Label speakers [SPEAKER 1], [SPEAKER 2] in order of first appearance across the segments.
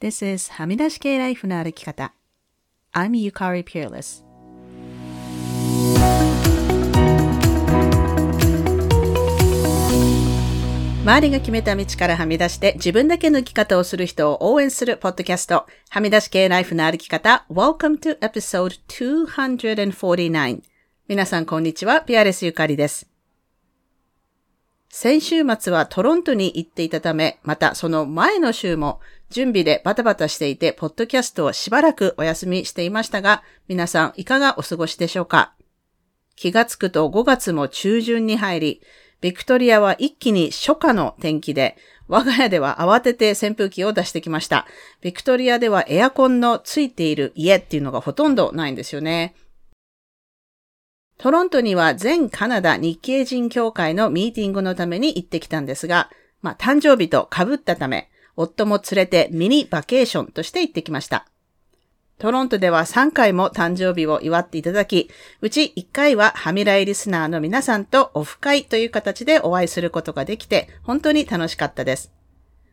[SPEAKER 1] This is はみ出し系ライフの歩き方。I'm Yukari Peerless. 周りが決めた道からはみ出して自分だけの生き方をする人を応援するポッドキャスト、はみ出し系ライフの歩き方。Welcome to episode 249. 皆さんこんにちは、ピアレスゆかりです。先週末はトロントに行っていたため、またその前の週も準備でバタバタしていて、ポッドキャストをしばらくお休みしていましたが、皆さんいかがお過ごしでしょうか？気がつくと5月も中旬に入り、ビクトリアは一気に初夏の天気で、我が家では慌てて扇風機を出してきました。ビクトリアではエアコンのついている家っていうのがほとんどないんですよね。トロントには全カナダ日系人協会のミーティングのために行ってきたんですが、まあ誕生日と被ったため、夫も連れてミニバケーションとして行ってきました。トロントでは3回も誕生日を祝っていただき、うち1回はハミライリスナーの皆さんとオフ会という形でお会いすることができて、本当に楽しかったです。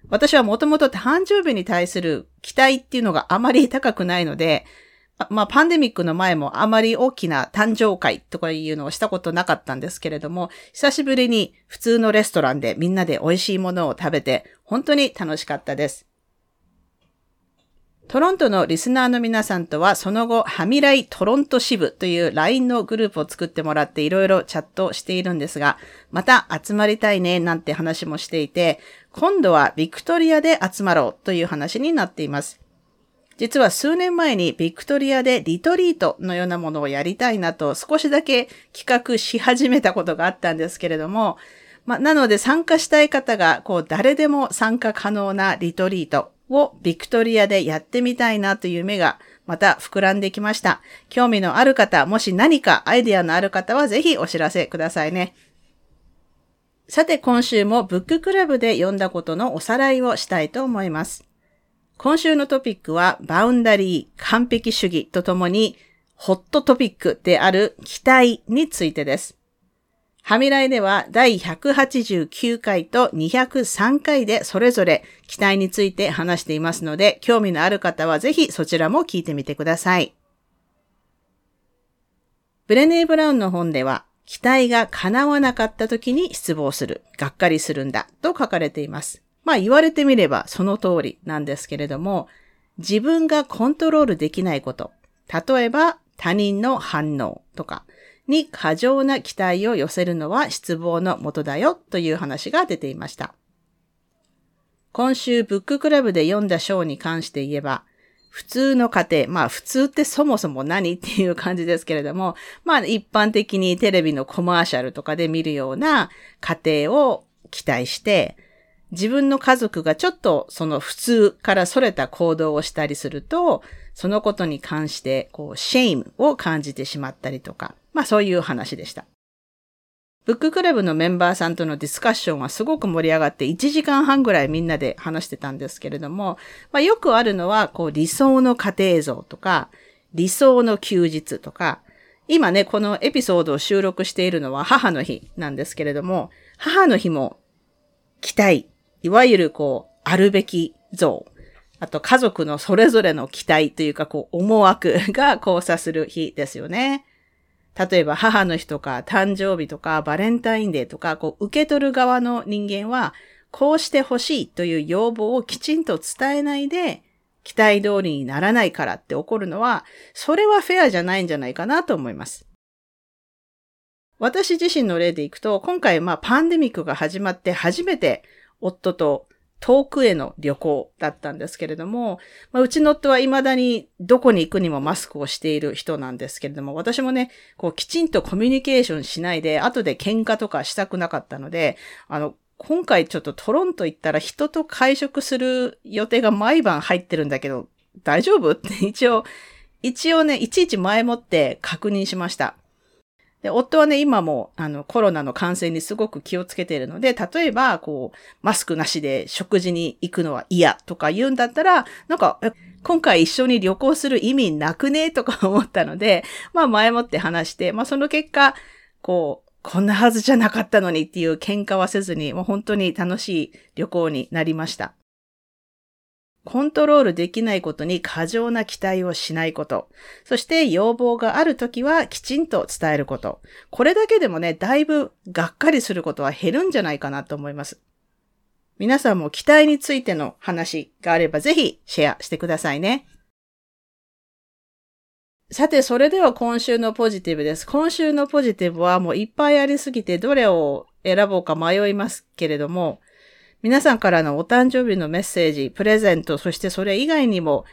[SPEAKER 1] 私はもともと誕生日に対する期待っていうのがあまり高くないので、まあ、パンデミックの前もあまり大きな誕生会とかいうのをしたことなかったんですけれども、久しぶりに普通のレストランでみんなで美味しいものを食べて、本当に楽しかったです。トロントのリスナーの皆さんとは、その後、ハミライトロント支部という LINE のグループを作ってもらっていろいろチャットしているんですが、また集まりたいねなんて話もしていて、今度はビクトリアで集まろうという話になっています。実は数年前にビクトリアでリトリートのようなものをやりたいなと少しだけ企画し始めたことがあったんですけれども、まあ、なので参加したい方が、こう、誰でも参加可能なリトリートをビクトリアでやってみたいなという目がまた膨らんできました。興味のある方、もし何かアイディアのある方はぜひお知らせくださいね。さて今週もブッククラブで読んだことのおさらいをしたいと思います。今週のトピックは、バウンダリー、完璧主義とともに、ホットトピックである期待についてです。ハミライでは第189回と203回でそれぞれ期待について話していますので、興味のある方はぜひそちらも聞いてみてください。ブレネー・ブラウンの本では、期待が叶わなかった時に失望する、がっかりするんだと書かれています。まあ言われてみればその通りなんですけれども、自分がコントロールできないこと、例えば他人の反応とかに過剰な期待を寄せるのは失望のもとだよという話が出ていました。今週ブッククラブで読んだ章に関して言えば、普通の家庭、まあ普通ってそもそも何っていう感じですけれども、まあ一般的にテレビのコマーシャルとかで見るような家庭を期待して、自分の家族がちょっとその普通から逸れた行動をしたりすると、そのことに関して、こう、 shame を感じてしまったりとか、まあそういう話でした。 book club のメンバーさんとのディスカッションはすごく盛り上がって1時間半ぐらいみんなで話してたんですけれども、まあよくあるのは、こう理想の家庭像とか、理想の休日とか、今ね、このエピソードを収録しているのは母の日なんですけれども、母の日も期待いわゆるこう、あるべき像。あと家族のそれぞれの期待というか、こう、思惑が交差する日ですよね。例えば母の日とか誕生日とかバレンタインデーとか、こう、受け取る側の人間は、こうしてほしいという要望をきちんと伝えないで、期待通りにならないからって怒るのは、それはフェアじゃないんじゃないかなと思います。私自身の例でいくと、今回まあパンデミックが始まって初めて夫と遠くへの旅行だったんですけれども、まあ、うちの夫は未だにどこに行くにもマスクをしている人なんですけれども、私もね、こうきちんとコミュニケーションしないで、後で喧嘩とかしたくなかったので、あの、今回ちょっとトロント行ったら人と会食する予定が毎晩入ってるんだけど、大丈夫？って一応、一応ね、いちいち前もって確認しました。で、夫はね、今も、あの、コロナの感染にすごく気をつけているので、例えば、こう、マスクなしで食事に行くのは嫌とか言うんだったら、なんか、今回一緒に旅行する意味なくね？とか思ったので、まあ前もって話して、まあその結果、こう、こんなはずじゃなかったのにっていう喧嘩はせずに、もう本当に楽しい旅行になりました。コントロールできないことに過剰な期待をしないこと。そして要望があるときはきちんと伝えること。これだけでもね、だいぶがっかりすることは減るんじゃないかなと思います。皆さんも期待についての話があればぜひシェアしてくださいね。さて、それでは今週のポジティブです。今週のポジティブはもういっぱいありすぎてどれを選ぼうか迷いますけれども、皆さんからのお誕生日のメッセージ、プレゼント、そしてそれ以外にも、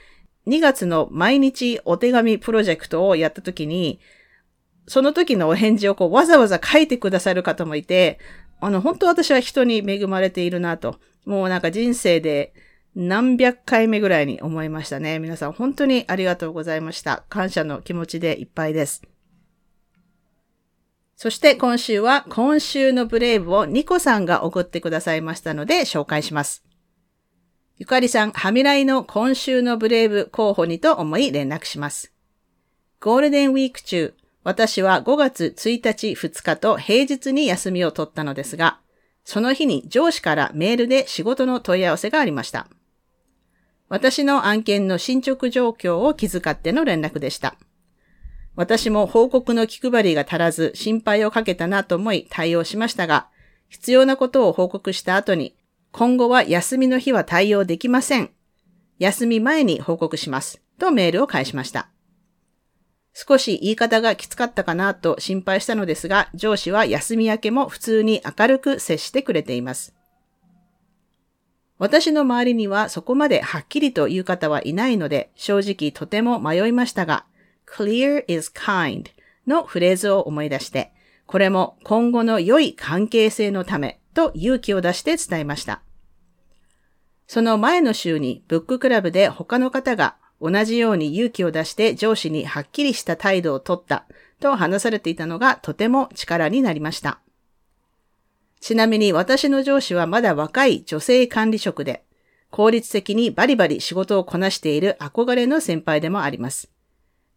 [SPEAKER 1] 2月の毎日お手紙プロジェクトをやった時に、その時のお返事をこうわざわざ書いてくださる方もいて、あの、本当私は人に恵まれているなと。もうなんか人生で何百回目ぐらいに思いましたね。皆さん本当にありがとうございました。感謝の気持ちでいっぱいです。そして今週は今週のブレイブをニコさんが送ってくださいましたので紹介します。ゆかりさん、はみらいの今週のブレイブ候補にと思い連絡します。ゴールデンウィーク中、私は5月1日2日と平日に休みを取ったのですが、その日に上司からメールで仕事の問い合わせがありました。私の案件の進捗状況を気遣っての連絡でした。私も報告の気配りが足らず心配をかけたなと思い対応しましたが、必要なことを報告した後に、今後は休みの日は対応できません。休み前に報告します。とメールを返しました。少し言い方がきつかったかなと心配したのですが、上司は休み明けも普通に明るく接してくれています。私の周りにはそこまではっきりと言う方はいないので、正直とても迷いましたが、clear is kind のフレーズを思い出して、これも今後の良い関係性のためと勇気を出して伝えました。その前の週にブッククラブで他の方が同じように勇気を出して上司にはっきりした態度をとったと話されていたのがとても力になりました。ちなみに私の上司はまだ若い女性管理職で、効率的にバリバリ仕事をこなしている憧れの先輩でもあります。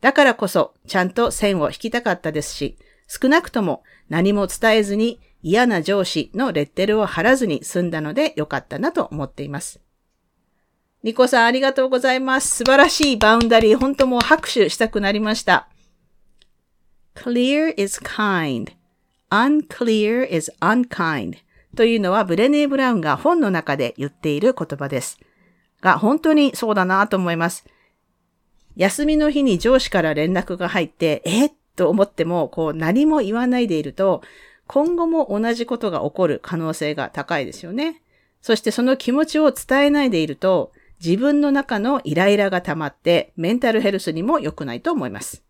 [SPEAKER 1] だからこそ、ちゃんと線を引きたかったですし、少なくとも何も伝えずに嫌な上司のレッテルを貼らずに済んだのでよかったなと思っています。ニコさんありがとうございます。素晴らしいバウンダリー。本当もう拍手したくなりました。clear is kind.unclear is unkind というのはブレネー・ブラウンが本の中で言っている言葉です。が本当にそうだなと思います。休みの日に上司から連絡が入って、えと思っても、こう何も言わないでいると、今後も同じことが起こる可能性が高いですよね。そしてその気持ちを伝えないでいると、自分の中のイライラが溜まって、メンタルヘルスにも良くないと思います。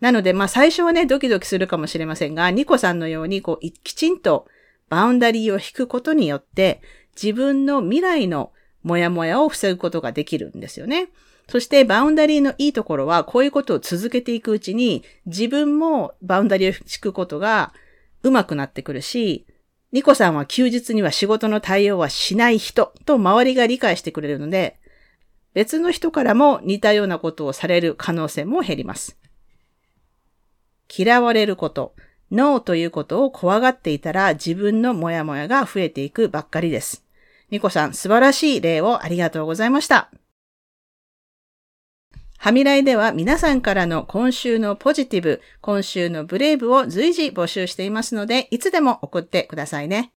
[SPEAKER 1] なので、まあ最初はね、ドキドキするかもしれませんが、ニコさんのように、こう、きちんと boundary を引くことによって、自分の未来のモヤモヤを防ぐことができるんですよね。そして boundary のいいところは、こういうことを続けていくうちに、自分も boundary を引くことが上手くなってくるし、ニコさんは休日には仕事の対応はしない人と周りが理解してくれるので、別の人からも似たようなことをされる可能性も減ります。嫌われること、ノーということを怖がっていたら自分のモヤモヤが増えていくばっかりです。ニコさん、素晴らしい例をありがとうございました。はみらいでは皆さんからの今週のポジティブ、今週のブレイブを随時募集していますので、いつでも送ってくださいね。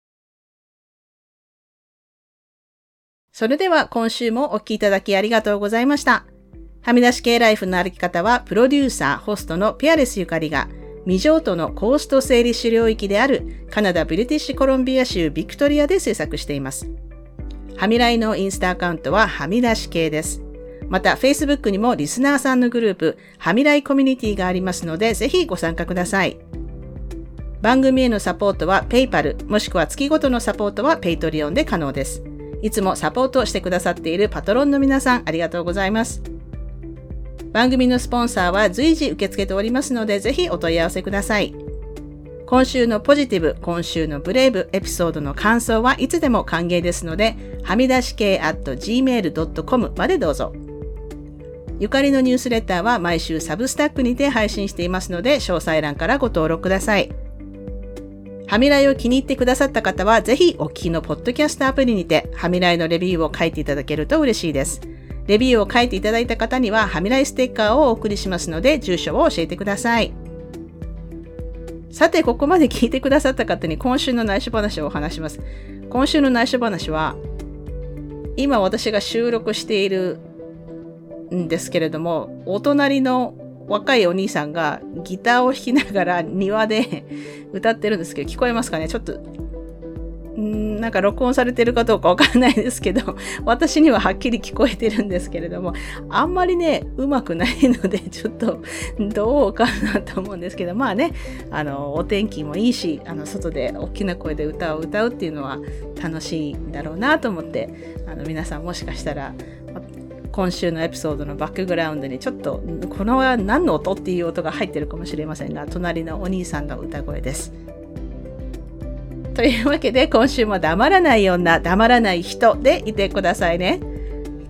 [SPEAKER 1] それでは今週もお聴きいただきありがとうございました。はみ出し系ライフの歩き方は、プロデューサー、ホストのピアレスゆかりが、未譲渡のコースト整理種領域であるカナダ・ブリティッシュコロンビア州ビクトリアで制作しています。はみらいのインスタアカウントははみ出し系です。また、Facebook にもリスナーさんのグループ、はみらいコミュニティがありますので、ぜひご参加ください。番組へのサポートは PayPal、もしくは月ごとのサポートは Patreon で可能です。いつもサポートしてくださっているパトロンの皆さん、ありがとうございます。番組のスポンサーは随時受け付けておりますので、ぜひお問い合わせください。今週のポジティブ、今週のブレイブエピソードの感想はいつでも歓迎ですので、はみ出し系 at gmail.com までどうぞ。ゆかりのニュースレターは毎週サブスタックにて配信していますので、詳細欄からご登録ください。ハミライを気に入ってくださった方は、ぜひお聞きのポッドキャストアプリにて、ハミライのレビューを書いていただけると嬉しいです。レビューを書いていただいた方には、ハミライステッカーをお送りしますので、住所を教えてください。さて、ここまで聞いてくださった方に今週の内緒話をお話します。今週の内緒話は、今私が収録しているんですけれども、お隣の若いお兄さんがギターを弾きながら庭で 歌ってるんですけど、聞こえますかね？ちょっと、んなんか録音されてるかどうかわかんないですけど、私にははっきり聞こえてるんですけれども、あんまりね、うまくないので、ちょっとどうかなと思うんですけど、まあね、あの、お天気もいいし、あの、外で大きな声で歌を歌うっていうのは楽しいんだろうなと思って、あの、皆さんもしかしたら、今週のエピソードのバックグラウンドにちょっとこのは何の音っていう音が入ってるかもしれませんが隣のお兄さんの歌声です。というわけで今週も黙らない女、黙らない人でいてくださいね。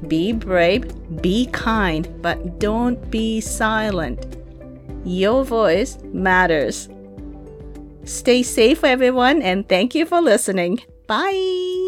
[SPEAKER 1] Be brave, be kind, but don't be silent. Your voice matters. Stay safe, everyone, and thank you for listening. Bye!